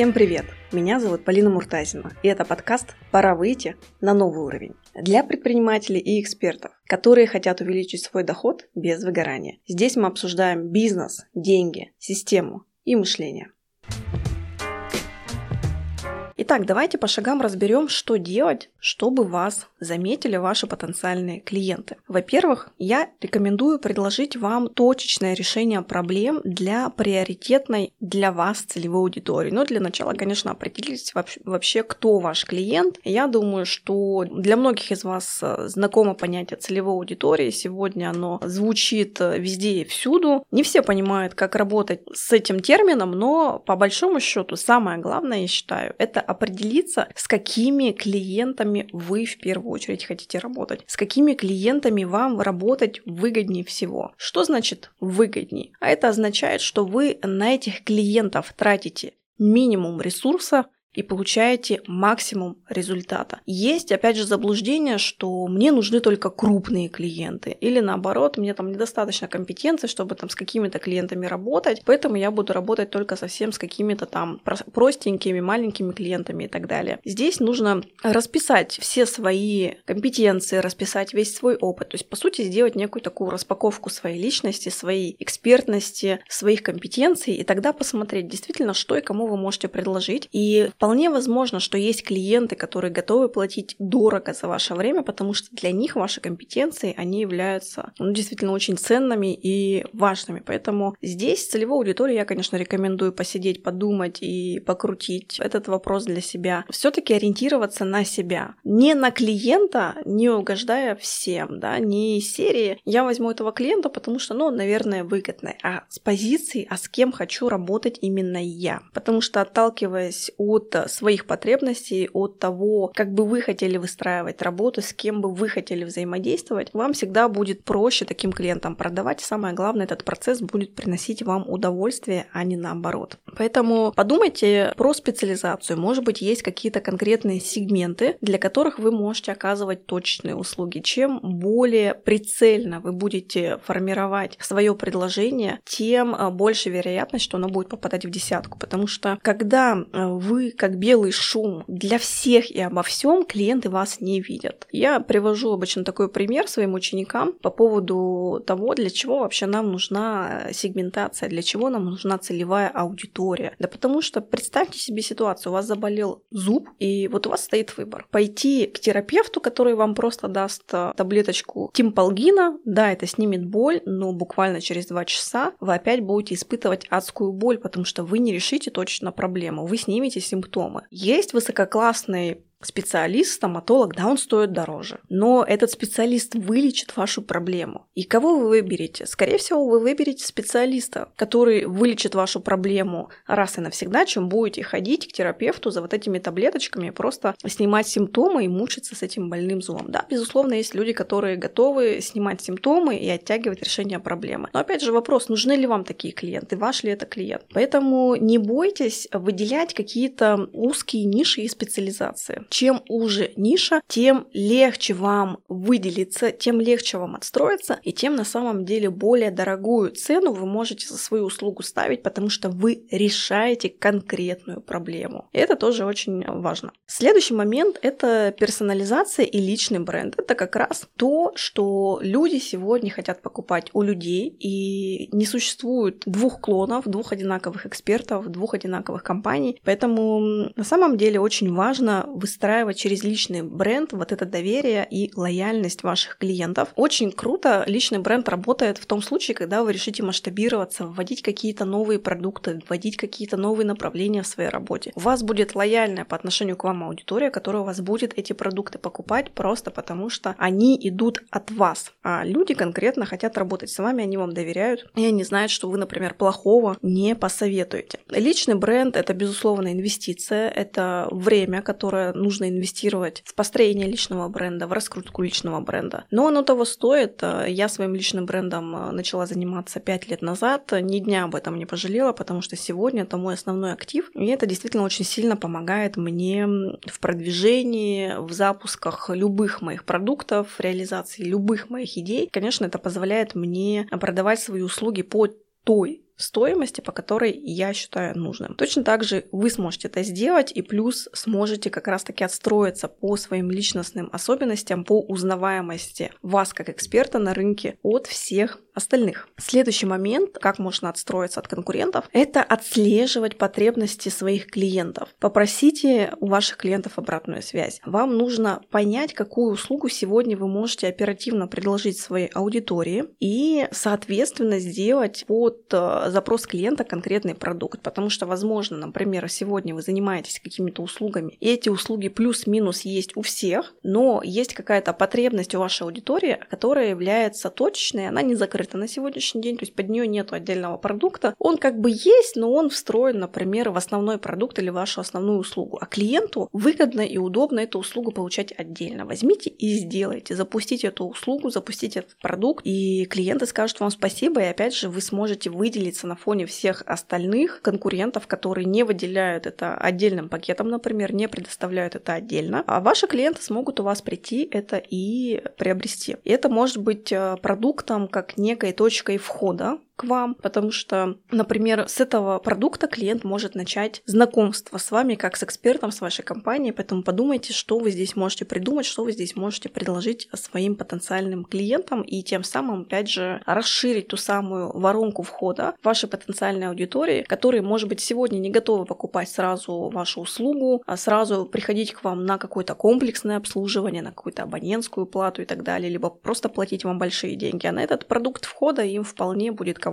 Всем привет! Меня зовут Полина Муртазина, и это подкаст «Пора выйти на новый уровень» для предпринимателей и экспертов, которые хотят увеличить свой доход без выгорания. Здесь мы обсуждаем бизнес, деньги, систему и мышление. Итак, давайте по шагам разберем, что делать, чтобы вас заметили ваши потенциальные клиенты. Во-первых, я рекомендую предложить вам точечное решение проблем для приоритетной для вас целевой аудитории. Но для начала, конечно, определитесь вообще, кто ваш клиент. Я думаю, что для многих из вас э, знакомо понятие целевой аудитории. Сегодня оно звучит э, везде и всюду. Не все понимают, как работать с этим термином, но по большому счету самое главное, я считаю, это определиться, с какими клиентами вы в первую очередь хотите работать, с какими клиентами вам работать выгоднее всего. Что значит выгоднее? А это означает, что вы на этих клиентов тратите минимум ресурса, и получаете максимум результата. Есть, опять же, заблуждение, что мне нужны только крупные клиенты, или наоборот, мне там недостаточно компетенции, чтобы там с какими-то клиентами работать, поэтому я буду работать только совсем с какими-то там простенькими, маленькими клиентами и так далее. Здесь нужно расписать все свои компетенции, расписать весь свой опыт, то есть, по сути, сделать некую такую распаковку своей личности, своей экспертности, своих компетенций, и тогда посмотреть действительно, что и кому вы можете предложить, и Вполне возможно, что есть клиенты, которые готовы платить дорого за ваше время, потому что для них ваши компетенции, они являются ну, действительно очень ценными и важными. Поэтому здесь целевой аудитории я, конечно, рекомендую посидеть, подумать и покрутить этот вопрос для себя. все таки ориентироваться на себя. Не на клиента, не угождая всем, да, не серии «я возьму этого клиента, потому что, ну, наверное, выгодно», а с позиции «а с кем хочу работать именно я». Потому что отталкиваясь от от своих потребностей, от того, как бы вы хотели выстраивать работу, с кем бы вы хотели взаимодействовать, вам всегда будет проще таким клиентам продавать. Самое главное, этот процесс будет приносить вам удовольствие, а не наоборот. Поэтому подумайте про специализацию. Может быть, есть какие-то конкретные сегменты, для которых вы можете оказывать точные услуги. Чем более прицельно вы будете формировать свое предложение, тем э, больше вероятность, что оно будет попадать в десятку. Потому что когда э, вы как белый шум для всех и обо всем, клиенты вас не видят. Я привожу обычно такой пример своим ученикам по поводу того, для чего вообще нам нужна сегментация, для чего нам нужна целевая аудитория. Да потому что представьте себе ситуацию, у вас заболел зуб, и вот у вас стоит выбор. Пойти к терапевту, который вам просто даст э, таблеточку тимпалгина, да, это снимет боль, но буквально через два часа вы опять будете испытывать адскую боль, потому что вы не решите точно проблему. Вы снимете симптомы симптомы. Есть высококлассные специалист, стоматолог, да, он стоит дороже. Но этот специалист вылечит вашу проблему. И кого вы выберете? Скорее всего, вы выберете специалиста, который вылечит вашу проблему раз и навсегда, чем будете ходить к терапевту за вот этими таблеточками, просто снимать симптомы и мучиться с этим больным зубом. Да, безусловно, есть люди, которые готовы снимать симптомы и оттягивать решение проблемы. Но опять же вопрос, нужны ли вам такие клиенты, ваш ли это клиент. Поэтому не бойтесь выделять какие-то узкие ниши и специализации чем уже ниша, тем легче вам выделиться, тем легче вам отстроиться, и тем на самом деле более дорогую цену вы можете за свою услугу ставить, потому что вы решаете конкретную проблему. И это тоже очень важно. Следующий момент – это персонализация и личный бренд. Это как раз то, что люди сегодня хотят покупать у людей, и не существует двух клонов, двух одинаковых экспертов, двух одинаковых компаний. Поэтому на самом деле очень важно выстраивать выстраивать через личный бренд вот это доверие и лояльность ваших клиентов. Очень круто личный бренд работает в том случае, когда вы решите масштабироваться, вводить какие-то новые продукты, вводить какие-то новые направления в своей работе. У вас будет лояльная по отношению к вам аудитория, которая у вас будет эти продукты покупать просто потому, что они идут от вас. А люди конкретно хотят работать с вами, они вам доверяют, и они знают, что вы, например, плохого не посоветуете. Личный бренд — это, безусловно, инвестиция, это время, которое нужно нужно инвестировать в построение личного бренда, в раскрутку личного бренда. Но оно того стоит. Я своим личным брендом э, начала заниматься 5 лет назад, ни дня об этом не пожалела, потому что сегодня это мой основной актив, и это действительно очень сильно помогает мне в продвижении, в запусках любых моих продуктов, в реализации любых моих идей. Конечно, это позволяет мне продавать свои услуги по той стоимости, по которой я считаю нужным. Точно так же вы сможете это сделать и плюс сможете как раз-таки отстроиться по своим личностным особенностям, по узнаваемости вас как эксперта на рынке от всех остальных. Следующий момент, как можно отстроиться от конкурентов, это отслеживать потребности своих клиентов. Попросите у ваших клиентов обратную связь. Вам нужно понять, какую услугу сегодня вы можете оперативно предложить своей аудитории и, соответственно, сделать под э, запрос клиента конкретный продукт. Потому что, возможно, например, сегодня вы занимаетесь какими-то услугами, и эти услуги плюс-минус есть у всех, но есть какая-то потребность у вашей аудитории, которая является точечной, она не закрыта на сегодняшний день, то есть под нее нет отдельного продукта. Он как бы есть, но он встроен, например, в основной продукт или вашу основную услугу. А клиенту выгодно и удобно эту услугу получать отдельно. Возьмите и сделайте, запустите эту услугу, запустите этот продукт, и клиенты скажут вам спасибо, и опять же вы сможете выделиться на фоне всех остальных конкурентов, которые не выделяют это отдельным пакетом, например, не предоставляют это отдельно, а ваши клиенты смогут у вас прийти это и приобрести. И это может быть э, продуктом как некой точкой входа к вам, потому что, например, с этого продукта клиент может начать знакомство с вами как с экспертом, с вашей компанией, поэтому подумайте, что вы здесь можете придумать, что вы здесь можете предложить своим потенциальным клиентам и тем самым, опять же, расширить ту самую воронку входа вашей потенциальной аудитории, которые, может быть, сегодня не готовы покупать сразу вашу услугу, а сразу приходить к вам на какое-то комплексное обслуживание, на какую-то абонентскую плату и так далее, либо просто платить вам большие деньги, а на этот продукт входа им вполне будет комфортно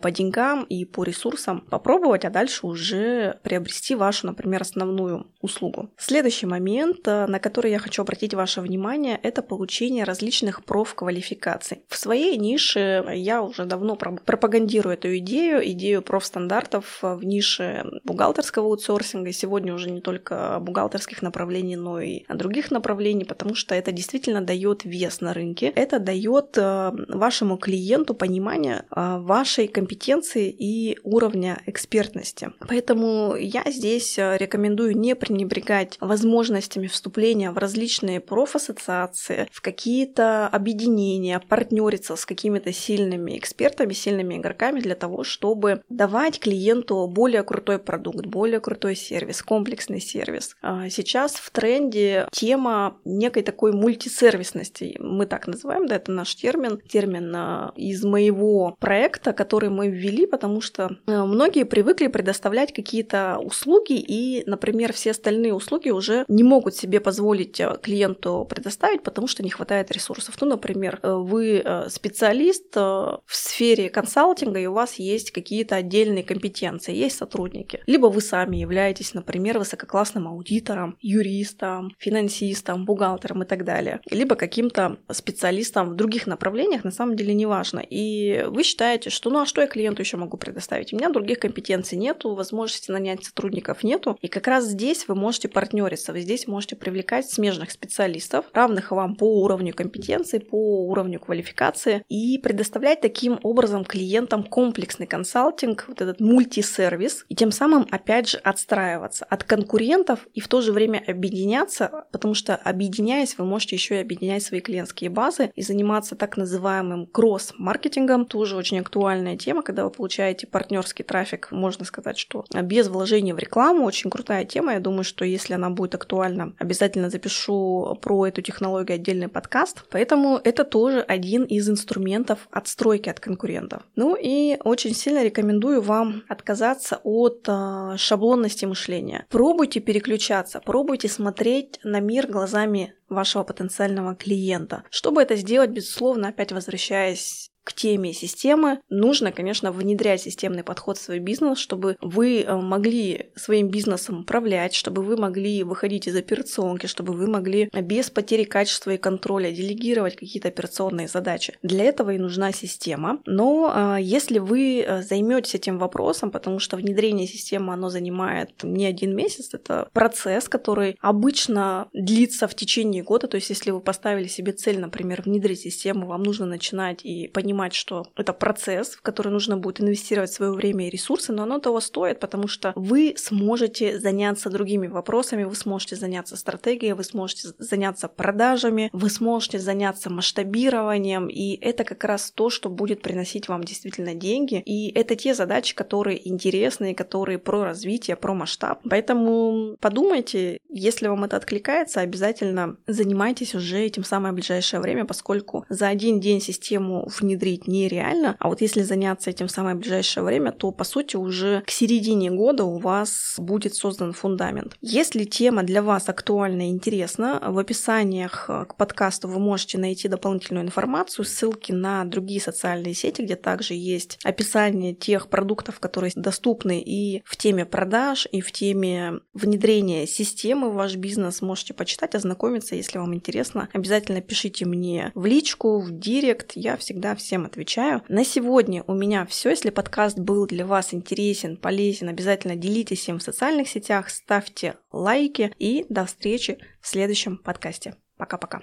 по деньгам и по ресурсам попробовать, а дальше уже приобрести вашу, например, основную услугу. Следующий момент, э, на который я хочу обратить ваше внимание, это получение различных профквалификаций. В своей нише я уже давно пропагандирую эту идею, идею профстандартов в нише бухгалтерского аутсорсинга. И сегодня уже не только бухгалтерских направлений, но и других направлений, потому что это действительно дает вес на рынке. Это дает э, вашему клиенту понимание э, вашей компетенции и уровня экспертности. Поэтому я здесь э, рекомендую не пренебрегать возможностями вступления в различные профассоциации, в какие-то объединения, партнериться с какими-то сильными экспертами, сильными игроками для того, чтобы давать клиенту более крутой продукт, более крутой сервис, комплексный сервис. А сейчас в тренде тема некой такой мультисервисности. Мы так называем, да, это наш термин, термин из моего проекта, проекта, который мы ввели, потому что э, многие привыкли предоставлять какие-то услуги, и, например, все остальные услуги уже не могут себе позволить э, клиенту предоставить, потому что не хватает ресурсов. Ну, например, э, вы специалист в сфере консалтинга, и у вас есть какие-то отдельные компетенции, есть сотрудники. Либо вы сами являетесь, например, высококлассным аудитором, юристом, финансистом, бухгалтером и так далее. Либо каким-то специалистом в других направлениях, на самом деле неважно. И вы считаете, считаете, что ну а что я клиенту еще могу предоставить? У меня других компетенций нету, возможности нанять сотрудников нету. И как раз здесь вы можете партнериться, вы здесь можете привлекать смежных специалистов, равных вам по уровню компетенции, по уровню квалификации, и предоставлять таким образом клиентам комплексный консалтинг, вот этот мультисервис, и тем самым, опять же, отстраиваться от конкурентов и в то же время объединяться, потому что объединяясь, вы можете еще и объединять свои клиентские базы и заниматься так называемым кросс-маркетингом, тоже очень актуальная тема, когда вы получаете партнерский трафик, можно сказать, что без вложения в рекламу. Очень крутая тема. Я думаю, что если она будет актуальна, обязательно запишу про эту технологию отдельный подкаст. Поэтому это тоже один из инструментов отстройки от конкурентов. Ну и очень сильно рекомендую вам отказаться от э, шаблонности мышления. Пробуйте переключаться, пробуйте смотреть на мир глазами вашего потенциального клиента. Чтобы это сделать, безусловно, опять возвращаясь к теме системы, нужно, конечно, внедрять системный подход в свой бизнес, чтобы вы э, могли своим бизнесом управлять, чтобы вы могли выходить из операционки, чтобы вы могли без потери качества и контроля делегировать какие-то операционные задачи. Для этого и нужна система. Но э, если вы э, займетесь этим вопросом, потому что внедрение системы, оно занимает не один месяц, это процесс, который обычно длится в течение года, то есть если вы поставили себе цель, например, внедрить систему, вам нужно начинать и понимать, понимать, что это процесс, в который нужно будет инвестировать свое время и ресурсы, но оно того стоит, потому что вы сможете заняться другими вопросами, вы сможете заняться стратегией, вы сможете заняться продажами, вы сможете заняться масштабированием, и это как раз то, что будет приносить вам действительно деньги. И это те задачи, которые интересные, которые про развитие, про масштаб. Поэтому подумайте, если вам это откликается, обязательно занимайтесь уже этим самое ближайшее время, поскольку за один день систему внедрить нереально, а вот если заняться этим в самое ближайшее время, то по сути уже к середине года у вас будет создан фундамент. Если тема для вас актуальна и интересна, в описаниях к подкасту вы можете найти дополнительную информацию, ссылки на другие социальные сети, где также есть описание тех продуктов, которые доступны и в теме продаж, и в теме внедрения системы в ваш бизнес. Можете почитать, ознакомиться, если вам интересно. Обязательно пишите мне в личку, в директ. Я всегда всем отвечаю. На сегодня у меня все. Если подкаст был для вас интересен, полезен, обязательно делитесь им в социальных сетях, ставьте лайки и до встречи в следующем подкасте. Пока-пока.